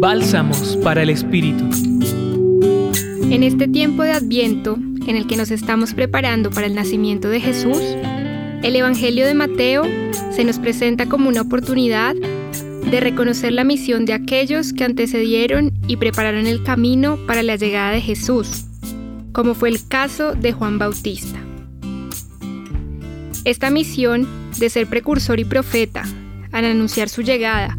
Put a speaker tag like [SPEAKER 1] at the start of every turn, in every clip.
[SPEAKER 1] Bálsamos para el Espíritu.
[SPEAKER 2] En este tiempo de Adviento, en el que nos estamos preparando para el nacimiento de Jesús, el Evangelio de Mateo se nos presenta como una oportunidad de reconocer la misión de aquellos que antecedieron y prepararon el camino para la llegada de Jesús, como fue el caso de Juan Bautista. Esta misión de ser precursor y profeta, al anunciar su llegada,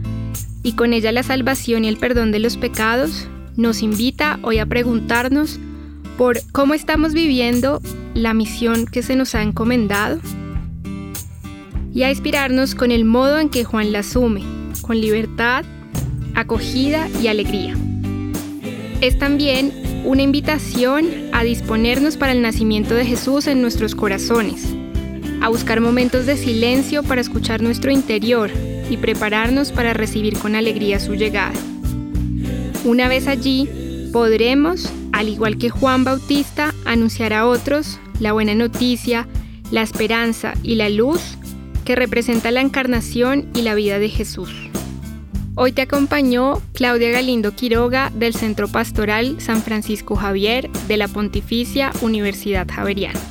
[SPEAKER 2] y con ella la salvación y el perdón de los pecados, nos invita hoy a preguntarnos por cómo estamos viviendo la misión que se nos ha encomendado y a inspirarnos con el modo en que Juan la asume, con libertad, acogida y alegría. Es también una invitación a disponernos para el nacimiento de Jesús en nuestros corazones, a buscar momentos de silencio para escuchar nuestro interior y prepararnos para recibir con alegría su llegada. Una vez allí, podremos, al igual que Juan Bautista, anunciar a otros la buena noticia, la esperanza y la luz que representa la encarnación y la vida de Jesús. Hoy te acompañó Claudia Galindo Quiroga del Centro Pastoral San Francisco Javier de la Pontificia Universidad Javeriana.